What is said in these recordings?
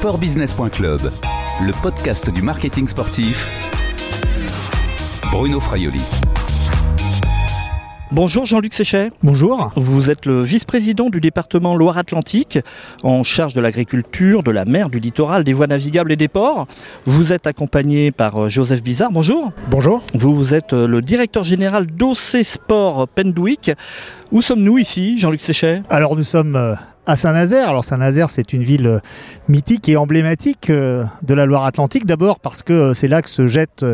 Sportbusiness.club, le podcast du marketing sportif. Bruno Fraioli. Bonjour Jean-Luc Séchet. Bonjour. Vous êtes le vice-président du département Loire-Atlantique, en charge de l'agriculture, de la mer, du littoral, des voies navigables et des ports. Vous êtes accompagné par euh, Joseph Bizarre. Bonjour. Bonjour. Vous, vous êtes euh, le directeur général d'OC Sport Pendwick. Où sommes-nous ici, Jean-Luc Séchet? Alors nous sommes euh, à Saint-Nazaire. Alors Saint-Nazaire, c'est une ville euh, mythique et emblématique euh, de la Loire-Atlantique. D'abord parce que euh, c'est là que se jette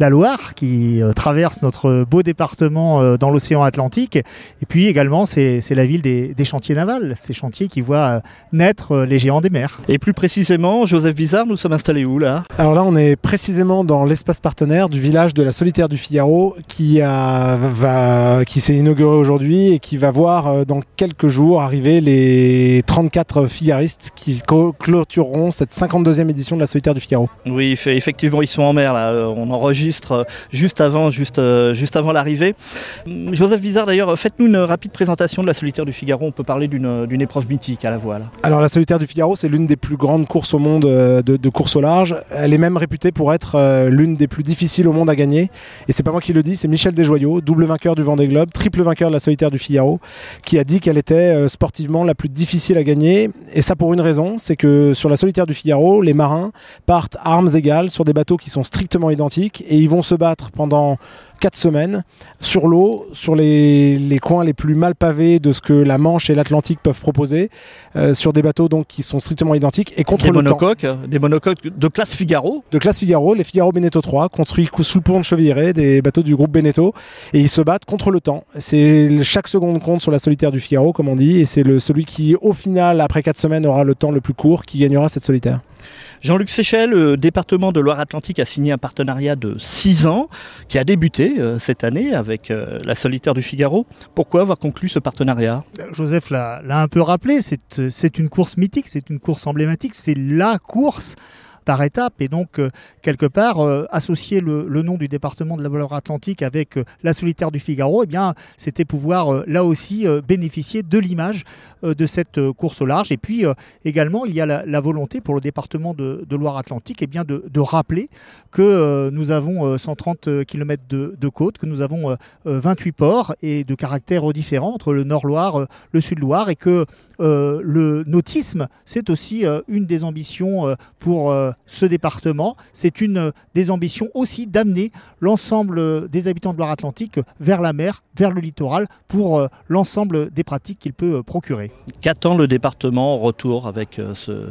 la Loire, qui traverse notre beau département dans l'océan Atlantique. Et puis également, c'est la ville des, des, chantiers navals, ces chantiers qui voient naître les géants des mers. Et plus précisément, Joseph Bizarre, nous sommes installés où là? Alors là, on est précisément dans l'espace partenaire du village de la Solitaire du Figaro, qui, a, va, qui s'est inauguré aujourd'hui et qui va voir dans quelques jours arriver les 34 figaristes qui clôtureront cette 52e édition de la Solitaire du Figaro. Oui, effectivement, ils sont en mer là. Euh, on enregistre euh, juste avant, juste, euh, juste avant l'arrivée. Hum, Joseph Bizarre, d'ailleurs, faites-nous une rapide présentation de la Solitaire du Figaro. On peut parler d'une épreuve mythique à la voile. Alors, la Solitaire du Figaro, c'est l'une des plus grandes courses au monde de, de, course au large. Elle est même réputée pour être l'une des plus difficiles au monde à gagner. Et c'est pas moi qui le dis, c'est Michel Desjoyaux, double vainqueur du Vendée Globe, triple vainqueur de la Solitaire du Figaro, qui a dit qu'elle était sportivement la plus difficile à gagner. Et ça pour une raison, c'est que sur la solitaire du Figaro, les marins partent armes égales sur des bateaux qui sont strictement identiques et ils vont se battre pendant quatre semaines sur l'eau, sur les, les, coins les plus mal pavés de ce que la Manche et l'Atlantique peuvent proposer, euh, sur des bateaux donc qui sont strictement identiques et contre des le monocoques, temps. Des monocoques de classe Figaro De classe Figaro, les Figaro Beneteau 3, construits sous le pont de Cheviré, des bateaux du groupe Beneteau, et ils se battent contre le temps. C'est chaque seconde compte sur la solitaire du Figaro, comme on dit, et c'est celui qui, au final, après quatre semaines, aura le temps le plus court, qui gagnera cette solitaire. Jean-Luc Séchel, le département de Loire-Atlantique a signé un partenariat de 6 ans qui a débuté euh, cette année avec euh, la solitaire du Figaro. Pourquoi avoir conclu ce partenariat? Joseph l'a un peu rappelé, c'est une course mythique, c'est une course emblématique, c'est la course par étape et donc euh, quelque part euh, associer le, nom du département de la valeur atlantique avec euh, la solitaire du Figaro, eh bien c'était pouvoir là aussi bénéficier de l'image de cette course au large. Et puis également il y a la, volonté pour le département de, Loire-Atlantique eh bien de, rappeler que nous avons 130 km de, côte, que nous avons 28 ports et de caractères différents entre le Nord-Loire, le Sud-Loire et que le nautisme, c'est aussi une des ambitions pour ce département. C'est une des ambitions aussi d'amener l'ensemble des habitants de Loire-Atlantique vers la mer, vers le littoral, pour euh, l'ensemble des pratiques qu'il peut euh, procurer. Qu'attend le département en retour avec euh, ce,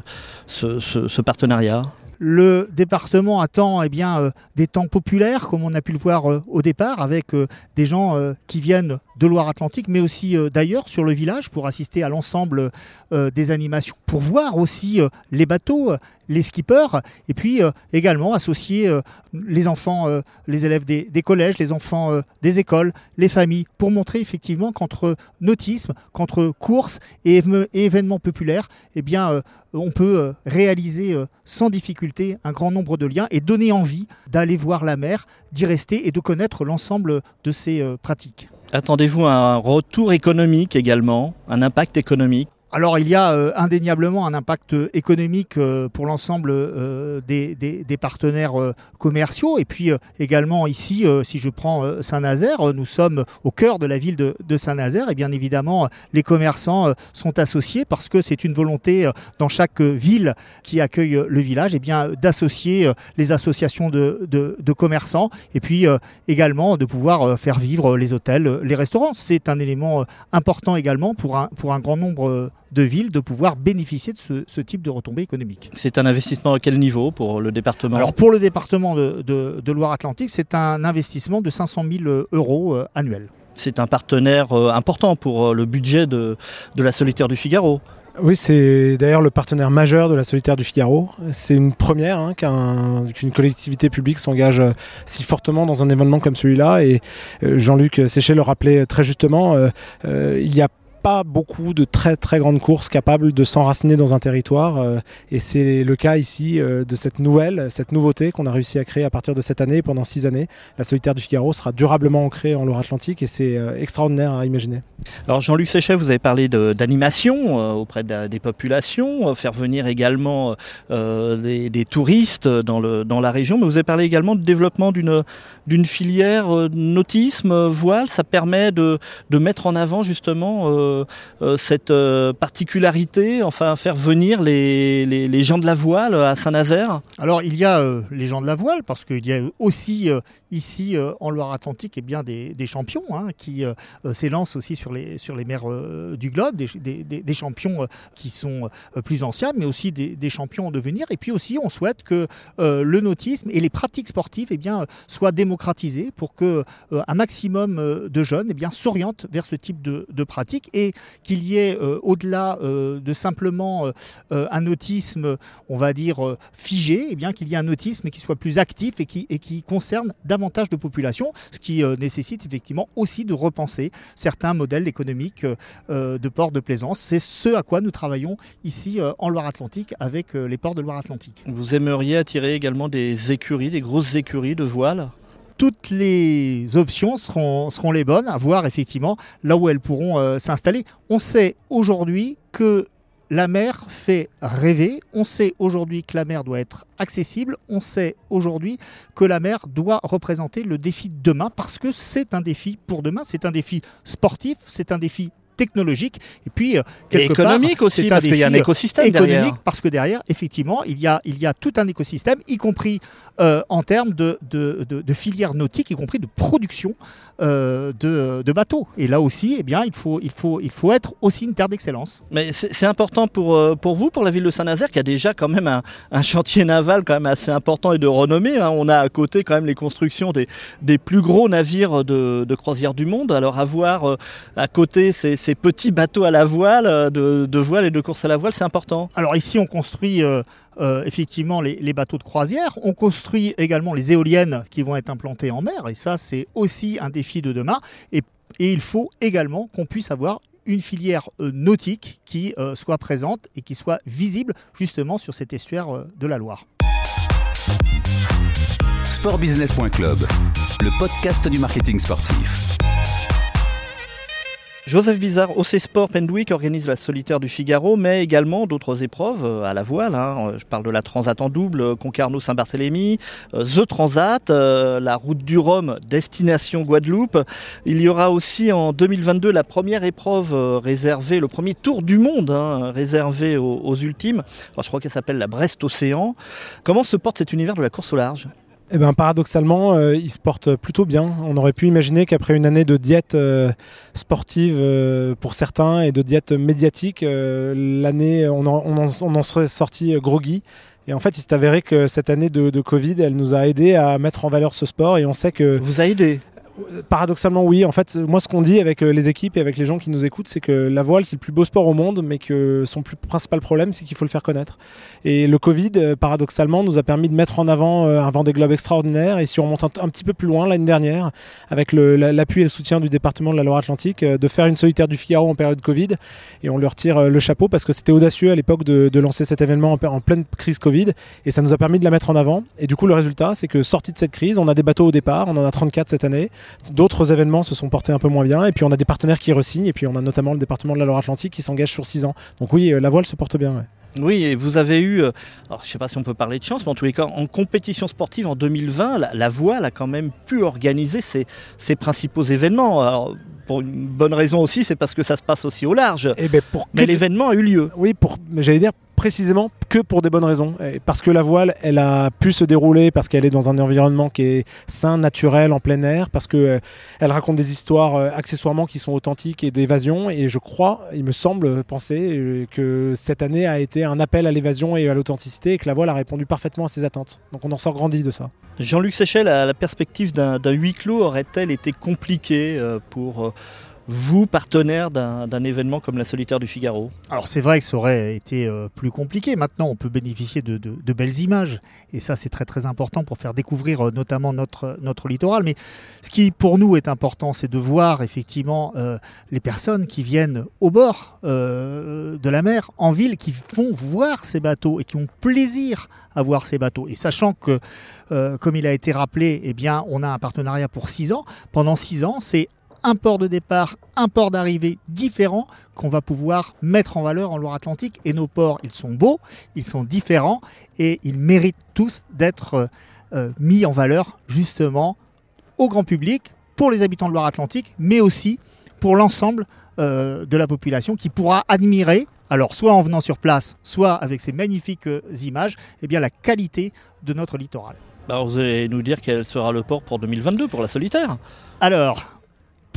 ce, partenariat? Le département attend eh bien, des temps populaires, comme on a pu le voir au départ, avec des gens qui viennent de Loire-Atlantique, mais aussi d'ailleurs sur le village pour assister à l'ensemble des animations, pour voir aussi les bateaux, les skippers, et puis euh, également associer euh, les enfants, euh, les élèves des, collèges, les enfants des écoles, les familles, pour montrer effectivement qu'entre nautisme, qu'entre course et, événements populaires, eh bien, on peut réaliser sans difficulté un grand nombre de liens et donner envie d'aller voir la mer, d'y rester et de connaître l'ensemble de ces pratiques. Attendez-vous un retour économique également, un impact économique alors il y a euh, indéniablement un impact économique euh, pour l'ensemble euh, des, partenaires commerciaux. Et puis également ici, si je prends Saint-Nazaire, nous sommes au cœur de la ville de, Saint-Nazaire. Et bien évidemment les commerçants sont associés parce que c'est une volonté dans chaque ville qui accueille le village et bien d'associer les associations de, de, commerçants. Et puis également de pouvoir faire vivre les hôtels, les restaurants. C'est un élément important également pour un, pour un grand nombre de villes de pouvoir bénéficier de ce, type de retombées économiques. C'est un investissement à quel niveau pour le département? Alors pour le département de, Loire-Atlantique, c'est un investissement de 500 000 euros euh, annuels. C'est un partenaire euh, important pour euh, le budget de, la Solitaire du Figaro. Oui, c'est d'ailleurs le partenaire majeur de la Solitaire du Figaro. C'est une première hein, qu'une collectivité publique s'engage si fortement dans un événement comme celui-là. Et Jean-Luc Séchet le rappelait très justement, il y a beaucoup de très très grandes courses capables de s'enraciner dans un territoire. euh, et c'est le cas ici euh, de cette nouvelle, cette nouveauté qu'on a réussi à créer à partir de cette année pendant six années. La solitaire du Figaro sera durablement ancrée en Loire-Atlantique et c'est euh, extraordinaire à imaginer. Alors Jean-Luc Séchet, vous avez parlé d'animation auprès des populations, faire venir également des, touristes dans, le, dans la région, mais vous avez parlé également de développement d'une filière nautisme, voile. Ça permet de, de mettre en avant justement cette euh, particularité, enfin faire venir les, les, gens de la voile à Saint-Nazaire. Alors il y a euh, les gens de la voile, parce qu'il y a aussi euh, ici euh, en Loire-Atlantique eh bien, des, des champions hein, qui euh, euh, s'élancent aussi sur les, sur les mers euh, du globe, des, des- champions euh, qui sont euh, plus anciens, mais aussi des, champions en devenir. Et puis aussi on souhaite que euh, le nautisme et les pratiques sportives eh bien, euh, soient démocratisées pour que euh, un maximum euh, de jeunes eh bien, s'orientent vers ce type de, de pratiques et qu'il y ait euh, au-delà euh, de simplement euh, un nautisme on va dire, figé, eh qu'il y ait un autisme qui soit plus actif et qui, concerne davantage de populations, ce qui nécessite effectivement aussi de repenser certains modèles économiques de ports de plaisance. C'est ce à quoi nous travaillons ici en Loire-Atlantique avec les ports de Loire-Atlantique. Vous aimeriez attirer également des écuries, des grosses écuries de voile? Toutes les options seront, les bonnes, à voir effectivement là où elles pourront euh, s'installer. On sait aujourd'hui que la mer fait rêver. On sait aujourd'hui que la mer doit être accessible. On sait aujourd'hui que la mer doit représenter le défi de demain parce que c'est un défi pour demain. C'est un défi sportif, c'est un défi technologique et puis euh, Et part, économique aussi, parce qu'il y a un écosystème économique derrière. parce que derrière, effectivement, il y a, il y a tout un écosystème, y compris euh, en termes de, de, de, de filière nautique, y compris de production euh, de, de bateaux. Et là aussi, eh bien, il, faut, il, faut, il faut être aussi une terre d'excellence. Mais c'est important pour, pour vous, pour la ville de Saint-Nazaire, qui a déjà quand même un, un chantier naval quand même assez important et de renommée. hein. On a à côté quand même les constructions des, des plus gros navires de, de croisière du monde. Alors avoir à côté ces, ces petits bateaux à la voile, euh, de, de voile et de course à la voile, c'est important. Alors ici, on construit euh, euh, effectivement les, les bateaux de croisière. On construit également les éoliennes qui vont être implantées en mer. Et ça, c'est aussi un défi de demain. Et, et il faut également qu'on puisse avoir une filière euh, nautique qui euh, soit présente et qui soit visible justement sur cet estuaire euh, de la Loire. Sportbusiness.club, le podcast du marketing sportif. Joseph Bizarre, OC Sport Pendwick organise la solitaire du Figaro, mais également d'autres épreuves euh, à la voile. hein. Je parle de la Transat en double, euh, Concarneau-Saint-Barthélemy, euh, The Transat, euh, la route du Rhum, destination Guadeloupe. Il y aura aussi en 2022 la première épreuve euh, réservée, le premier tour du monde hein, réservé aux, ultimes. Je crois qu'elle s'appelle la Brest Océan. Comment se porte cet univers de la course au large? Eh ben, paradoxalement, euh, il se porte plutôt bien. On aurait pu imaginer qu'après une année de diète euh, sportive euh, pour certains et de diète médiatique, l'année, on en, serait sorti groggy. Et en fait, il s'est avéré que cette année de, de Covid, elle nous a aidé à mettre en valeur ce sport. Et on sait que Vous a aidé Paradoxalement, oui. En fait, moi, ce qu'on dit avec euh, les équipes et avec les gens qui nous écoutent, c'est que la voile, c'est le plus beau sport au monde, mais que son plus principal problème, c'est qu'il faut le faire connaître. Et le Covid, euh, paradoxalement, nous a permis de mettre en avant euh, un Vendée Globe extraordinaire. Et si on remonte un, petit peu plus loin, l'année dernière, avec l'appui et le soutien du département de la Loire-Atlantique, de faire une solitaire du Figaro en période Covid. Et on leur tire le chapeau parce que c'était audacieux à l'époque de, lancer cet événement en, en pleine crise Covid. Et ça nous a permis de la mettre en avant. Et du coup, le résultat, c'est que sorti de cette crise, on a des bateaux au départ, on en a 34 cette année. D'autres événements se sont portés un peu moins bien. Et puis on a des partenaires qui resignent. Et puis on a notamment le département de la Loire-Atlantique qui s'engage sur 6 ans. Donc oui, euh, la voile se porte bien. ouais. Oui, et vous avez eu, euh, alors je ne sais pas si on peut parler de chance, mais en tous les cas, en compétition sportive en 2020, la, la voile a quand même pu organiser ses, ses principaux événements. Alors, pour une bonne raison aussi, c'est parce que ça se passe aussi au large. Et ben pour Mais l'événement a eu lieu. Oui, pour, mais j'allais dire précisément que pour des bonnes raisons. Parce que la voile, elle a pu se dérouler parce qu'elle est dans un environnement qui est sain, naturel, en plein air, parce que euh, elle raconte des histoires euh, accessoirement qui sont authentiques et d'évasion. Et je crois, il me semble penser euh, que cette année a été un appel à l'évasion et à l'authenticité et que la voile a répondu parfaitement à ses attentes. Donc on en sort grandi de ça. Jean-Luc Séchel, la, la perspective d'un huis clos aurait-elle été compliquée pour, vous, partenaire d'un événement comme la Solitaire du Figaro Alors c'est vrai que ça aurait été euh, plus compliqué. Maintenant, on peut bénéficier de, belles images. Et ça, c'est très très important pour faire découvrir notamment notre, littoral. Mais ce qui pour nous est important, c'est de voir effectivement les personnes qui viennent au bord de la mer, en ville, qui font voir ces bateaux et qui ont plaisir à voir ces bateaux. Et sachant que, euh, comme il a été rappelé, eh bien, on a un partenariat pour 6 ans. Pendant 6 ans, c'est un port de départ, un port d'arrivée différent qu'on va pouvoir mettre en valeur en Loire-Atlantique. Et nos ports, ils sont beaux, ils sont différents et ils méritent tous d'être euh, euh, mis en valeur justement au grand public, pour les habitants de Loire-Atlantique, mais aussi pour l'ensemble de la population qui pourra admirer alors soit en venant sur place, soit avec ces magnifiques euh, images, eh bien la qualité de notre littoral. Bah, vous allez nous dire quel sera le port pour 2022 pour la solitaire Alors,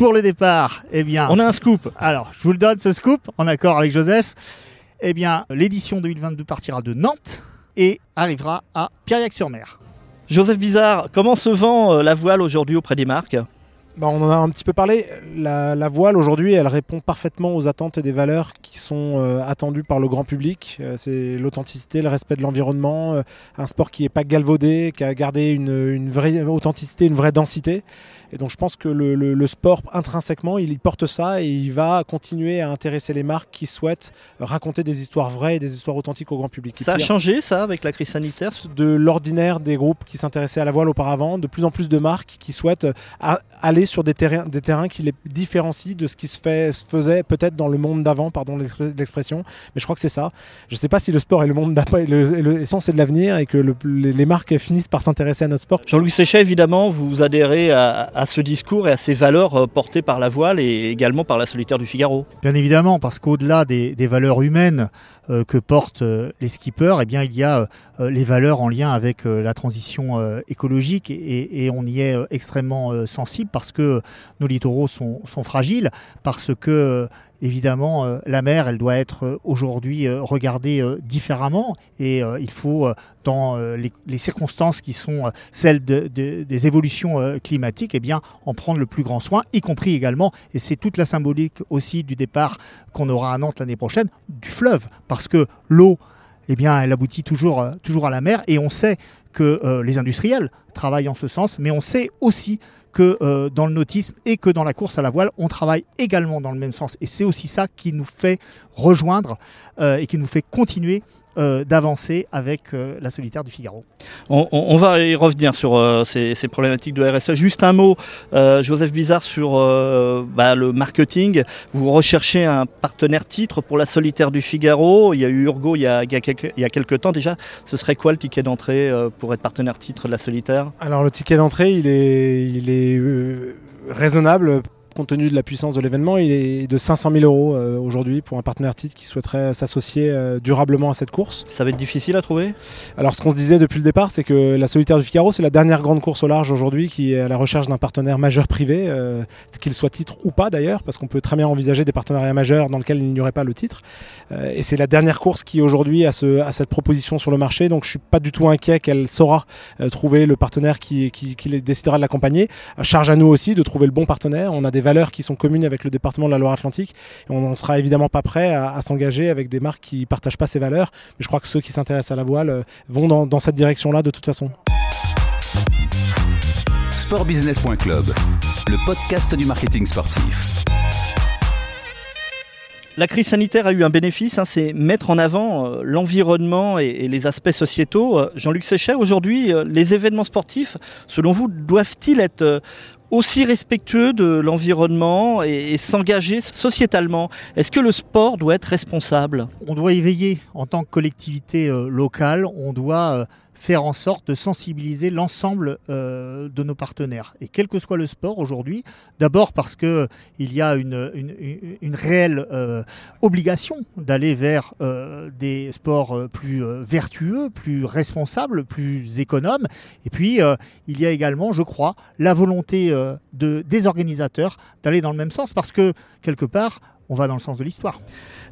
pour le départ, eh bien... On a un scoop Alors, je vous le donne ce scoop, en accord avec Joseph. Eh bien, l'édition 2022 partira de Nantes et arrivera à Pierriac-sur-Mer. Joseph Bizarre, comment se vend euh, la voile aujourd'hui auprès des marques? Bah, on en a un petit peu parlé. La, voile aujourd'hui, elle répond parfaitement aux attentes et des valeurs qui sont euh, attendues par le grand public. Euh, c'est l'authenticité, le respect de l'environnement, euh, un sport qui n'est pas galvaudé, qui a gardé une, vraie authenticité, une vraie densité. Et donc je pense que le, sport intrinsèquement, il, porte ça et il va continuer à intéresser les marques qui souhaitent raconter des histoires vraies et des histoires authentiques au grand public. Ça a changé ça avec la crise sanitaire De l'ordinaire des groupes qui s'intéressaient à la voile auparavant, de plus en plus de marques qui souhaitent aller sur des terrains, des terrains qui les différencient de ce qui se, fait, se faisait peut-être dans le monde d'avant, pardon l'expression. Mais je crois que c'est ça. Je ne sais pas si le sport est le monde d'après, l'essence est de l'avenir et que les, marques finissent par s'intéresser à notre sport. Jean-Louis Séchet, évidemment, vous adhérez à, ce discours et à ces valeurs euh, portées par la voile et également par la solitaire du Figaro. Bien évidemment, parce qu'au-delà des, valeurs humaines euh, que portent euh, les skippers, eh bien, il y a les valeurs en lien avec la transition écologique et, on y est extrêmement sensible parce que nos littoraux sont, fragiles, parce que évidemment, euh, la mer, elle doit être euh, aujourd'hui euh, regardée différemment. Et il faut, dans les, circonstances qui sont celles des évolutions climatiques, eh bien, en prendre le plus grand soin, y compris également, et c'est toute la symbolique aussi du départ qu'on aura à Nantes l'année prochaine, du fleuve, parce que l'eau, eh bien, elle aboutit toujours, toujours à la mer et on sait que les industriels travaillent en ce sens, mais on sait aussi que euh, dans le nautisme et que dans la course à la voile, on travaille également dans le même sens. Et c'est aussi ça qui nous fait rejoindre euh, et qui nous fait continuer euh, d'avancer avec la solitaire du Figaro. On, va y revenir sur ces, problématiques de RSE. Juste un mot, Joseph Bizarre, sur bah, le marketing. Vous recherchez un partenaire titre pour la solitaire du Figaro. Il y a eu Urgo il y a, il y a quelques temps déjà. Ce serait quoi le ticket d'entrée pour être partenaire titre de la solitaire? Alors le ticket d'entrée, il est, il est raisonnable compte tenu de la puissance de l'événement, il est de 500 000 euros euh, aujourd'hui pour un partenaire titre qui souhaiterait s'associer euh, durablement à cette course. Ça va être difficile à trouver? Alors ce qu'on se disait depuis le départ, c'est que la Solitaire du Figaro, c'est la dernière grande course au large aujourd'hui qui est à la recherche d'un partenaire majeur privé, euh, qu'il soit titre ou pas d'ailleurs, parce qu'on peut très bien envisager des partenariats majeurs dans lesquels il n'y aurait pas le titre. et c'est la dernière course qui aujourd'hui a, ce, cette proposition sur le marché, donc je suis pas du tout inquiet qu'elle saura trouver le partenaire qui, qui, qui décidera de l'accompagner. charge à nous aussi de trouver le bon partenaire. On a des valeurs qui sont communes avec le département de la Loire-Atlantique. Et on ne sera évidemment pas prêt à, s'engager avec des marques qui ne partagent pas ces valeurs. Mais je crois que ceux qui s'intéressent à la voile euh, vont dans, dans cette direction-là de toute façon. Sportbusiness.club, le podcast du marketing sportif. La crise sanitaire a eu un bénéfice, hein, c'est mettre en avant euh, l'environnement et, les aspects sociétaux. Euh, Jean-Luc Séchet, aujourd'hui, les événements sportifs, selon vous, doivent-ils être aussi respectueux de l'environnement et, s'engager sociétalement. Est-ce que le sport doit être responsable? On doit y veiller en tant que collectivité euh, locale, on doit euh, faire en sorte de sensibiliser l'ensemble euh, de nos partenaires. Et quel que soit le sport aujourd'hui, d'abord parce qu'il y a une, réelle euh, obligation d'aller vers euh, des sports plus vertueux, plus responsables, plus économes. Et puis, il y a également, je crois, la volonté de, des organisateurs d'aller dans le même sens parce que, quelque part, on va dans le sens de l'histoire.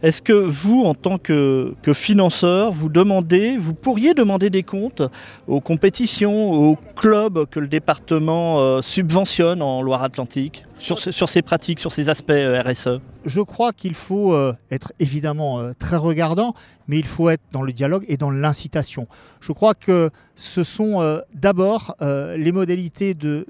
Est-ce que vous, en tant que, financeur, vous demandez, vous pourriez demander des comptes aux compétitions, aux clubs que le département euh, subventionne en Loire-Atlantique sur, ces pratiques, sur ces aspects euh, RSE Je crois qu'il faut euh, être évidemment très regardant, mais il faut être dans le dialogue et dans l'incitation. Je crois que ce sont d'abord les modalités de,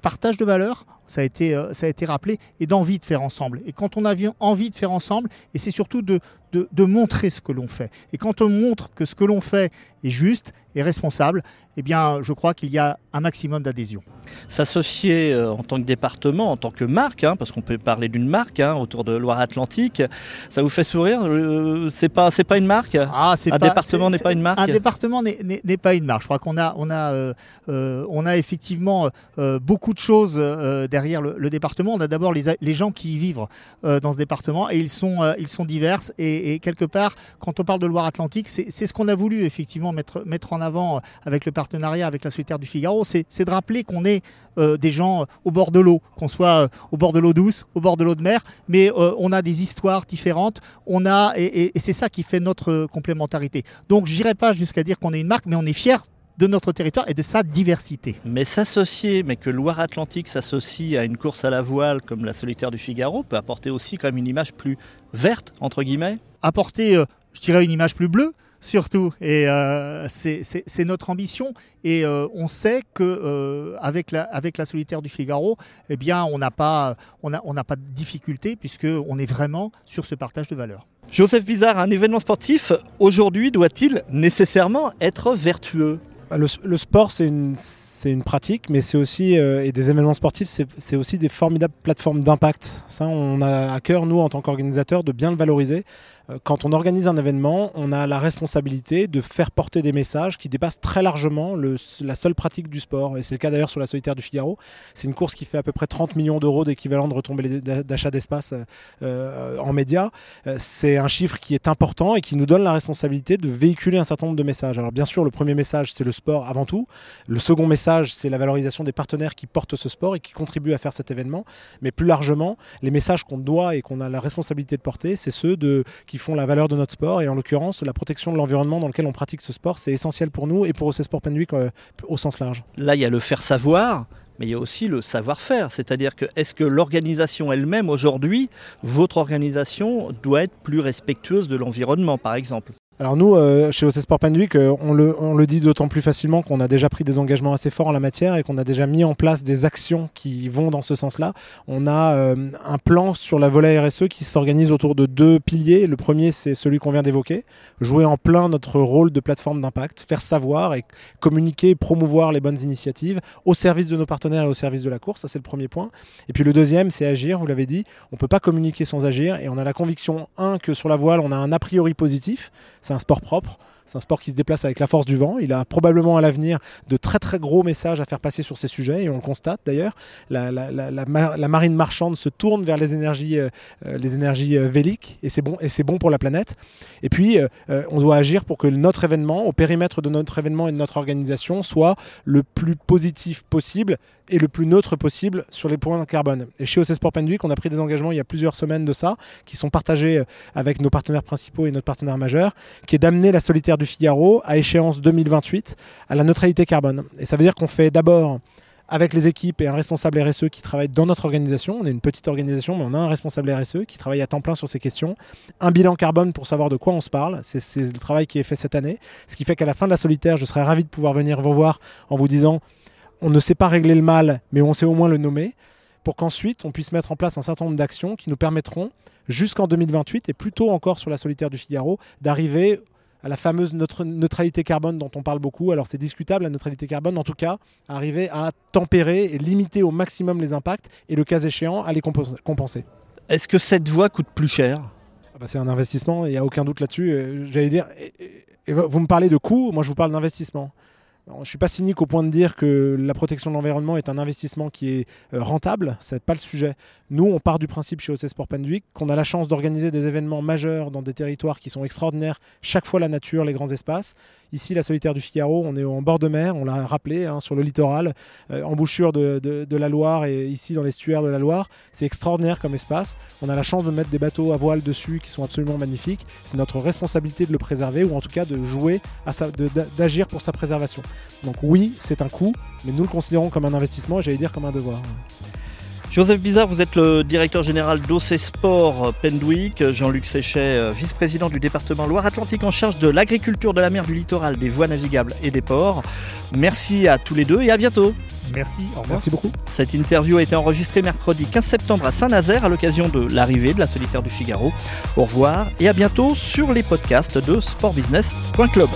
partage de valeur, ça a été, ça a été rappelé, et d'envie de faire ensemble. Et quand on a envie de faire ensemble, et c'est surtout de, de, de, montrer ce que l'on fait. Et quand on montre que ce que l'on fait est juste et responsable, eh bien, je crois qu'il y a un maximum d'adhésion. S'associer euh, en tant que département, en tant que marque, hein, parce qu'on peut parler d'une marque hein, autour de Loire-Atlantique, ça vous fait sourire euh, C'est pas, c'est pas une marque? Ah, Un pas, département n'est pas une marque? Un département n'est pas une marque. Je crois qu'on a, on a, euh, on a effectivement beaucoup de choses derrière le, le, département. On a d'abord les, les, gens qui y vivent dans ce département et ils sont, ils sont divers. Et, et, quelque part, quand on parle de Loire-Atlantique, c'est ce qu'on a voulu effectivement mettre, mettre en avant avec le partenariat avec la Solitaire du Figaro, c'est de rappeler qu'on est euh, des gens au bord de l'eau, qu'on soit euh, au bord de l'eau douce, au bord de l'eau de mer, mais euh, on a des histoires différentes, on a, et c'est ça qui fait notre complémentarité. Donc je n'irai pas jusqu'à dire qu'on est une marque, mais on est fier de notre territoire et de sa diversité. Mais s'associer, mais que Loire-Atlantique s'associe à une course à la voile comme la solitaire du Figaro peut apporter aussi quand même une image plus verte, entre guillemets? Apporter, euh, je dirais, une image plus bleue, surtout. Et euh, c'est notre ambition. Et euh, on sait que euh, avec, la, avec la solitaire du Figaro, eh bien, on n'a pas, on a, on pas de difficulté puisque on est vraiment sur ce partage de valeurs. Joseph Bizarre, un événement sportif aujourd'hui doit-il nécessairement être vertueux? Le, le, sport, c'est une, c'est une pratique, mais c'est aussi, euh, et des événements sportifs, c'est aussi des formidables plateformes d'impact. Ça, on a à cœur, nous, en tant qu'organisateurs, de bien le valoriser. Euh, quand on organise un événement, on a la responsabilité de faire porter des messages qui dépassent très largement la seule pratique du sport. Et c'est le cas d'ailleurs sur la solitaire du Figaro. C'est une course qui fait à peu près 30 millions d'euros d'équivalent de retombées d'achat d'espace euh, en médias. C'est un chiffre qui est important et qui nous donne la responsabilité de véhiculer un certain nombre de messages. Alors bien sûr, le premier message, c'est le sport avant tout. Le second message, c'est la valorisation des partenaires qui portent ce sport et qui contribuent à faire cet événement. Mais plus largement, les messages qu'on doit et qu'on a la responsabilité de porter, c'est ceux qui font la valeur de notre sport et en l'occurrence la protection de l'environnement dans lequel on pratique ce sport, c'est essentiel pour nous et pour OC Sport Penduic euh, au sens large. Là, il y a le faire savoir, mais il y a aussi le savoir-faire. C'est-à-dire que est-ce que l'organisation elle-même aujourd'hui, votre organisation, doit être plus respectueuse de l'environnement, par exemple? Alors nous, euh, chez OC Sport Penduic, euh, on, le, on le dit d'autant plus facilement qu'on a déjà pris des engagements assez forts en la matière et qu'on a déjà mis en place des actions qui vont dans ce sens-là. On a euh, un plan sur la volet RSE qui s'organise autour de deux piliers. Le premier, c'est celui qu'on vient d'évoquer, jouer en plein notre rôle de plateforme d'impact, faire savoir et communiquer, promouvoir les bonnes initiatives au service de nos partenaires et au service de la course. Ça, c'est le premier point. Et puis le deuxième, c'est agir, vous l'avez dit. On ne peut pas communiquer sans agir et on a la conviction, un, que sur la voile, on a un a priori positif c'est un sport propre. C'est un sport qui se déplace avec la force du vent. Il a probablement à l'avenir de très très gros messages à faire passer sur ces sujets et on le constate d'ailleurs. La, marine marchande se tourne vers les énergies, euh, les énergies euh, véliques et c'est bon bon pour la planète. Et puis euh, on doit agir pour que notre événement, au périmètre de notre événement et de notre organisation, soit le plus positif possible et le plus neutre possible sur les points de carbone. Et chez OC Sport Penduic, on a pris des engagements il y a plusieurs semaines de ça, qui sont partagés avec nos partenaires principaux et notre partenaire majeur, qui est d'amener la solitaire du Figaro à échéance 2028 à la neutralité carbone. Et ça veut dire qu'on fait d'abord avec les équipes et un responsable RSE qui travaille dans notre organisation. On est une petite organisation, mais on a un responsable RSE qui travaille à temps plein sur ces questions. Un bilan carbone pour savoir de quoi on se parle. C'est le travail qui est fait cette année. Ce qui fait qu'à la fin de la solitaire, je serai ravi de pouvoir venir vous voir en vous disant on ne sait pas régler le mal, mais on sait au moins le nommer pour qu'ensuite on puisse mettre en place un certain nombre d'actions qui nous permettront jusqu'en 2028 et plutôt encore sur la solitaire du Figaro d'arriver à la fameuse neutralité carbone dont on parle beaucoup. Alors c'est discutable la neutralité carbone, en tout cas, arriver à tempérer et limiter au maximum les impacts et le cas échéant à les compenser. Est-ce que cette voie coûte plus cher? Ah bah C'est un investissement, il n'y a aucun doute là-dessus. J'allais dire, et, vous me parlez de coût, moi je vous parle d'investissement. Je ne suis pas cynique au point de dire que la protection de l'environnement est un investissement qui est euh, rentable, ce n'est pas le sujet. Nous, on part du principe chez OC Sport Penduic qu'on a la chance d'organiser des événements majeurs dans des territoires qui sont extraordinaires, chaque fois la nature, les grands espaces. Ici, la solitaire du Figaro, on est en bord de mer, on l'a rappelé, hein, sur le littoral, euh, embouchure de, de, la Loire et ici dans l'estuaire de la Loire. C'est extraordinaire comme espace. On a la chance de mettre des bateaux à voile dessus qui sont absolument magnifiques. C'est notre responsabilité de le préserver ou en tout cas de jouer, d'agir pour sa préservation. Donc oui, c'est un coût, mais nous le considérons comme un investissement et j'allais dire comme un devoir. Joseph Bizarre, vous êtes le directeur général d'OC Sport Pendwick. Jean-Luc Séchet, euh, vice-président du département Loire-Atlantique en charge de l'agriculture de la mer, du littoral, des voies navigables et des ports. Merci à tous les deux et à bientôt. Merci, au revoir. Merci beaucoup. Cette interview a été enregistrée mercredi 15 septembre à Saint-Nazaire à l'occasion de l'arrivée de la solitaire du Figaro. Au revoir et à bientôt sur les podcasts de sportbusiness.club.